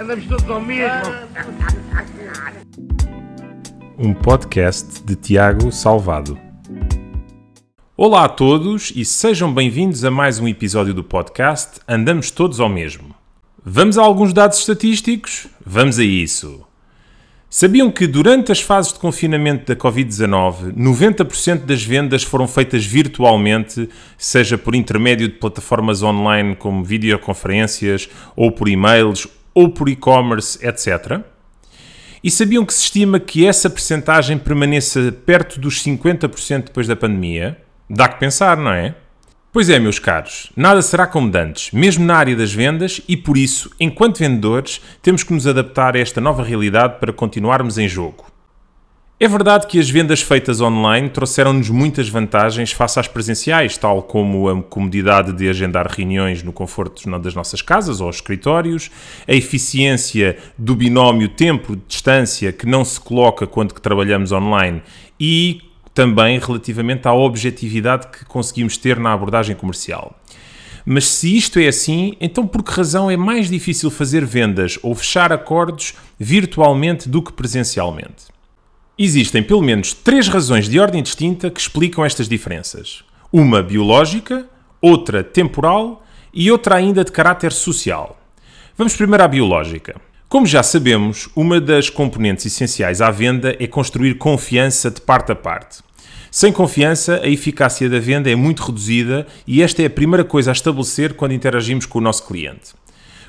Andamos todos ao mesmo. Um podcast de Tiago Salvado. Olá a todos e sejam bem-vindos a mais um episódio do podcast Andamos Todos ao Mesmo. Vamos a alguns dados estatísticos? Vamos a isso. Sabiam que durante as fases de confinamento da Covid-19, 90% das vendas foram feitas virtualmente, seja por intermédio de plataformas online como videoconferências, ou por e-mails, ou por e-commerce, etc. E sabiam que se estima que essa percentagem permaneça perto dos 50% depois da pandemia? Dá que pensar, não é? Pois é, meus caros, nada será como dantes, mesmo na área das vendas, e por isso, enquanto vendedores, temos que nos adaptar a esta nova realidade para continuarmos em jogo. É verdade que as vendas feitas online trouxeram-nos muitas vantagens face às presenciais, tal como a comodidade de agendar reuniões no conforto das nossas casas ou escritórios, a eficiência do binómio tempo-distância que não se coloca quando trabalhamos online e também relativamente à objetividade que conseguimos ter na abordagem comercial. Mas se isto é assim, então por que razão é mais difícil fazer vendas ou fechar acordos virtualmente do que presencialmente? Existem pelo menos três razões de ordem distinta que explicam estas diferenças: uma biológica, outra temporal e outra ainda de caráter social. Vamos primeiro à biológica. Como já sabemos, uma das componentes essenciais à venda é construir confiança de parte a parte. Sem confiança, a eficácia da venda é muito reduzida e esta é a primeira coisa a estabelecer quando interagimos com o nosso cliente.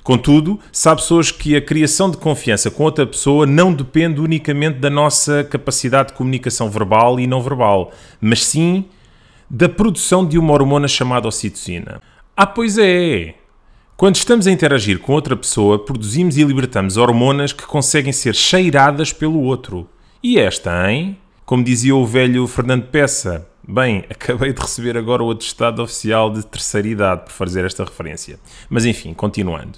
Contudo, sabe pessoas que a criação de confiança com outra pessoa não depende unicamente da nossa capacidade de comunicação verbal e não verbal, mas sim da produção de uma hormona chamada ocitocina. Ah, pois é! Quando estamos a interagir com outra pessoa, produzimos e libertamos hormonas que conseguem ser cheiradas pelo outro. E esta, hein? Como dizia o velho Fernando Peça, bem, acabei de receber agora o atestado oficial de terceira idade por fazer esta referência. Mas enfim, continuando.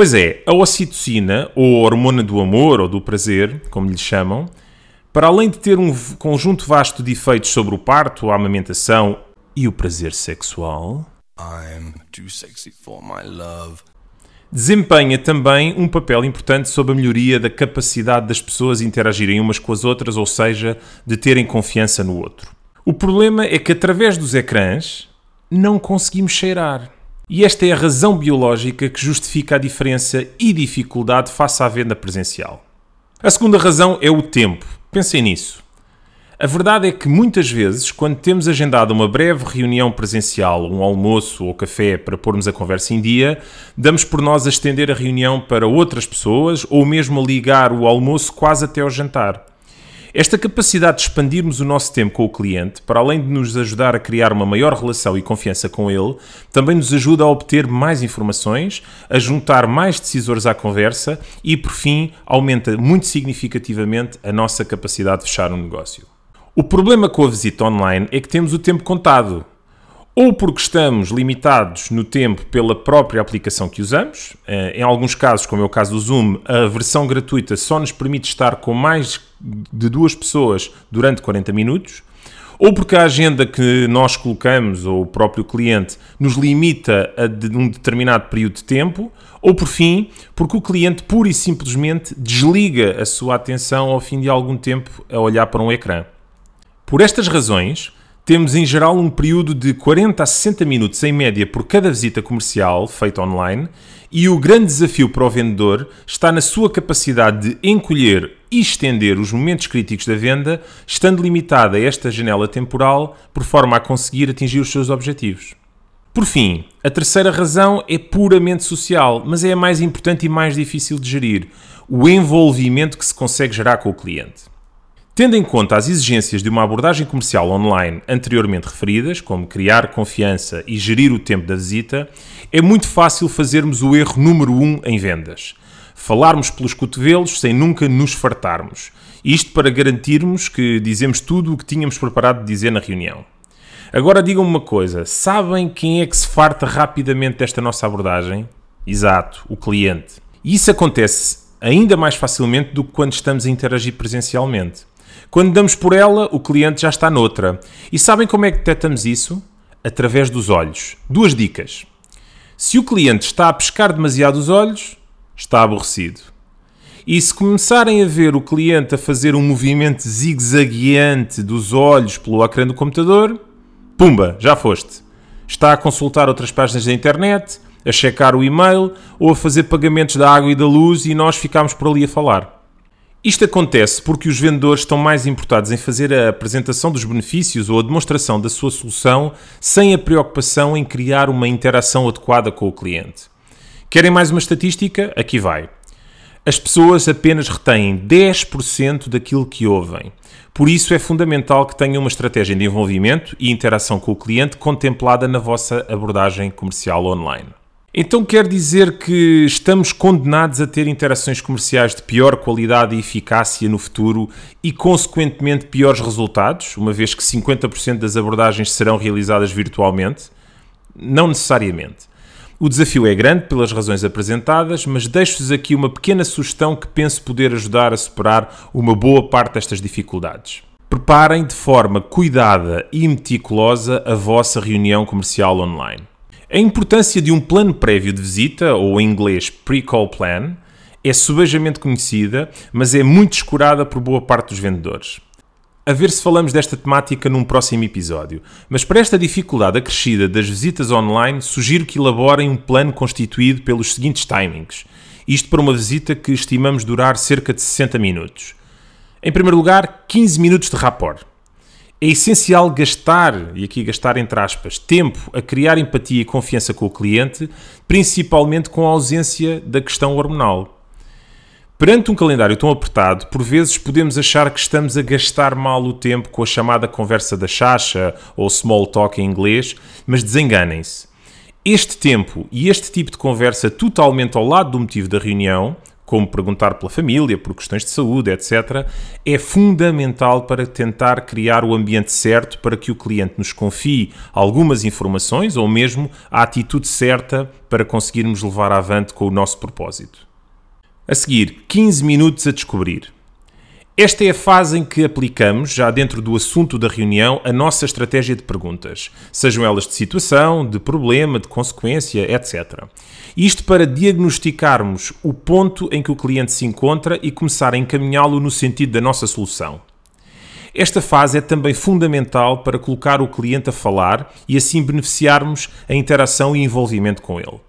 Pois é, a ocitocina, ou a hormona do amor ou do prazer, como lhe chamam, para além de ter um conjunto vasto de efeitos sobre o parto, a amamentação e o prazer sexual, I'm too sexy for my love. Desempenha também um papel importante sobre a melhoria da capacidade das pessoas interagirem umas com as outras, ou seja, de terem confiança no outro. O problema é que através dos ecrãs não conseguimos cheirar. E esta é a razão biológica que justifica a diferença e dificuldade face à venda presencial. A segunda razão é o tempo. Pensem nisso. A verdade é que muitas vezes, quando temos agendado uma breve reunião presencial, um almoço ou café para pormos a conversa em dia, damos por nós a estender a reunião para outras pessoas ou mesmo a ligar o almoço quase até ao jantar. Esta capacidade de expandirmos o nosso tempo com o cliente, para além de nos ajudar a criar uma maior relação e confiança com ele, também nos ajuda a obter mais informações, a juntar mais decisores à conversa e, por fim, aumenta muito significativamente a nossa capacidade de fechar um negócio. O problema com a visita online é que temos o tempo contado. Ou porque estamos limitados no tempo pela própria aplicação que usamos, eh, em alguns casos, como é o caso do Zoom, a versão gratuita só nos permite estar com mais de duas pessoas durante 40 minutos, ou porque a agenda que nós colocamos, ou o próprio cliente, nos limita a um determinado período de tempo, ou por fim, porque o cliente pura e simplesmente desliga a sua atenção ao fim de algum tempo a olhar para um ecrã. Por estas razões, temos em geral um período de 40 a 60 minutos em média por cada visita comercial feita online, e o grande desafio para o vendedor está na sua capacidade de encolher e estender os momentos críticos da venda, estando limitada a esta janela temporal, por forma a conseguir atingir os seus objetivos. Por fim, a terceira razão é puramente social, mas é a mais importante e mais difícil de gerir: o envolvimento que se consegue gerar com o cliente. Tendo em conta as exigências de uma abordagem comercial online anteriormente referidas, como criar confiança e gerir o tempo da visita, é muito fácil fazermos o erro número um em vendas. Falarmos pelos cotovelos sem nunca nos fartarmos. Isto para garantirmos que dizemos tudo o que tínhamos preparado de dizer na reunião. Agora digam-me uma coisa: sabem quem é que se farta rapidamente desta nossa abordagem? Exato, o cliente. E isso acontece ainda mais facilmente do que quando estamos a interagir presencialmente. Quando damos por ela, o cliente já está noutra. E sabem como é que detectamos isso? Através dos olhos. Duas dicas. Se o cliente está a pescar demasiado os olhos, está aborrecido. E se começarem a ver o cliente a fazer um movimento zigue-zagueante dos olhos pelo ecrã do computador, pumba, já foste. Está a consultar outras páginas da internet, a checar o e-mail ou a fazer pagamentos da água e da luz e nós ficamos por ali a falar. Isto acontece porque os vendedores estão mais importados em fazer a apresentação dos benefícios ou a demonstração da sua solução sem a preocupação em criar uma interação adequada com o cliente. Querem mais uma estatística? Aqui vai. As pessoas apenas retêm 10% daquilo que ouvem. Por isso é fundamental que tenham uma estratégia de envolvimento e interação com o cliente contemplada na vossa abordagem comercial online. Então quer dizer que estamos condenados a ter interações comerciais de pior qualidade e eficácia no futuro e, consequentemente, piores resultados, uma vez que 50% das abordagens serão realizadas virtualmente? Não necessariamente. O desafio é grande pelas razões apresentadas, mas deixo-vos aqui uma pequena sugestão que penso poder ajudar a superar uma boa parte destas dificuldades. Preparem de forma cuidada e meticulosa a vossa reunião comercial online. A importância de um plano prévio de visita, ou em inglês pre-call plan, é subejamente conhecida, mas é muito descurada por boa parte dos vendedores. A ver se falamos desta temática num próximo episódio. Mas para esta dificuldade acrescida das visitas online, sugiro que elaborem um plano constituído pelos seguintes timings. Isto para uma visita que estimamos durar cerca de 60 minutos. Em primeiro lugar, 15 minutos de rapport. É essencial gastar, e aqui gastar entre aspas, tempo a criar empatia e confiança com o cliente, principalmente com a ausência da questão hormonal. Perante um calendário tão apertado, por vezes podemos achar que estamos a gastar mal o tempo com a chamada conversa da chacha ou small talk em inglês, mas desenganem-se. Este tempo e este tipo de conversa totalmente ao lado do motivo da reunião como perguntar pela família, por questões de saúde, etc., é fundamental para tentar criar o ambiente certo para que o cliente nos confie algumas informações ou mesmo a atitude certa para conseguirmos levar avante com o nosso propósito. A seguir, 15 minutos a descobrir. Esta é a fase em que aplicamos, já dentro do assunto da reunião, a nossa estratégia de perguntas, sejam elas de situação, de problema, de consequência, etc. Isto para diagnosticarmos o ponto em que o cliente se encontra e começar a encaminhá-lo no sentido da nossa solução. Esta fase é também fundamental para colocar o cliente a falar e assim beneficiarmos a interação e envolvimento com ele.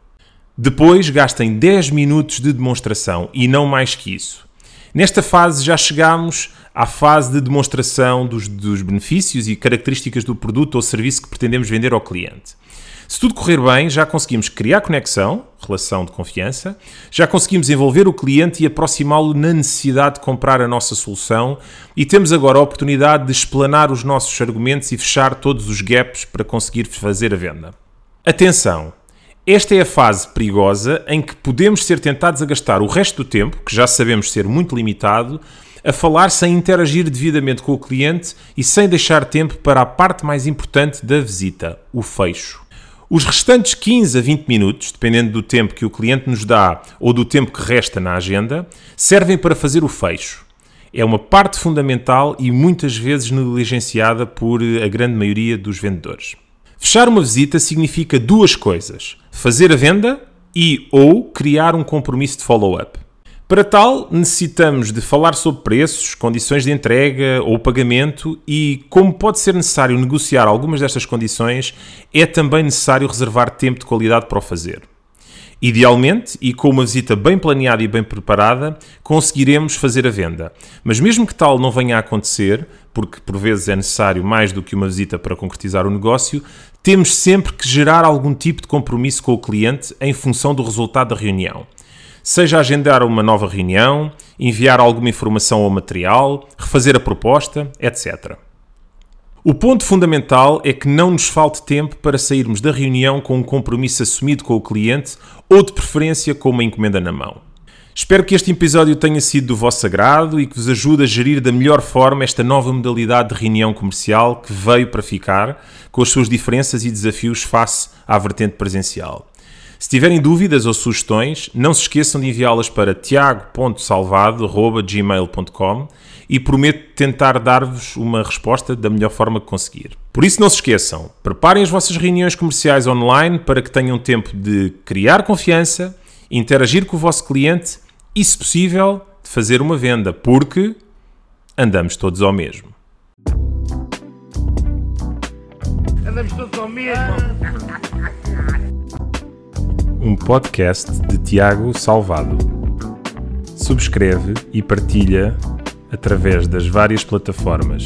Depois, gastem 10 minutos de demonstração e não mais que isso. Nesta fase já chegamos à fase de demonstração dos, dos, benefícios e características do produto ou serviço que pretendemos vender ao cliente. Se tudo correr bem, já conseguimos criar conexão, relação de confiança, já conseguimos envolver o cliente e aproximá-lo na necessidade de comprar a nossa solução e temos agora a oportunidade de explanar os nossos argumentos e fechar todos os gaps para conseguir fazer a venda. Atenção! Esta é a fase perigosa em que podemos ser tentados a gastar o resto do tempo, que já sabemos ser muito limitado, a falar sem interagir devidamente com o cliente e sem deixar tempo para a parte mais importante da visita, o fecho. Os restantes 15 a 20 minutos, dependendo do tempo que o cliente nos dá ou do tempo que resta na agenda, servem para fazer o fecho. É uma parte fundamental e muitas vezes negligenciada por a grande maioria dos vendedores. Fechar uma visita significa duas coisas: fazer a venda e ou criar um compromisso de follow-up. Para tal, necessitamos de falar sobre preços, condições de entrega ou pagamento e, como pode ser necessário negociar algumas destas condições, é também necessário reservar tempo de qualidade para o fazer. Idealmente, e com uma visita bem planeada e bem preparada, conseguiremos fazer a venda. Mas mesmo que tal não venha a acontecer, porque por vezes é necessário mais do que uma visita para concretizar o negócio, temos sempre que gerar algum tipo de compromisso com o cliente em função do resultado da reunião. Seja agendar uma nova reunião, enviar alguma informação ou material, refazer a proposta, etc. O ponto fundamental é que não nos falte tempo para sairmos da reunião com um compromisso assumido com o cliente ou, de preferência, com uma encomenda na mão. Espero que este episódio tenha sido do vosso agrado e que vos ajude a gerir da melhor forma esta nova modalidade de reunião comercial que veio para ficar, com as suas diferenças e desafios face à vertente presencial. Se tiverem dúvidas ou sugestões, não se esqueçam de enviá-las para tiago.salvado.gmail.com e prometo tentar dar-vos uma resposta da melhor forma que conseguir. Por isso, não se esqueçam, preparem as vossas reuniões comerciais online para que tenham tempo de criar confiança interagir com o vosso cliente e, se possível, de fazer uma venda, porque andamos todos ao mesmo. Andamos todos ao mesmo. Um podcast de Tiago Salvado. Subscreve e partilha através das várias plataformas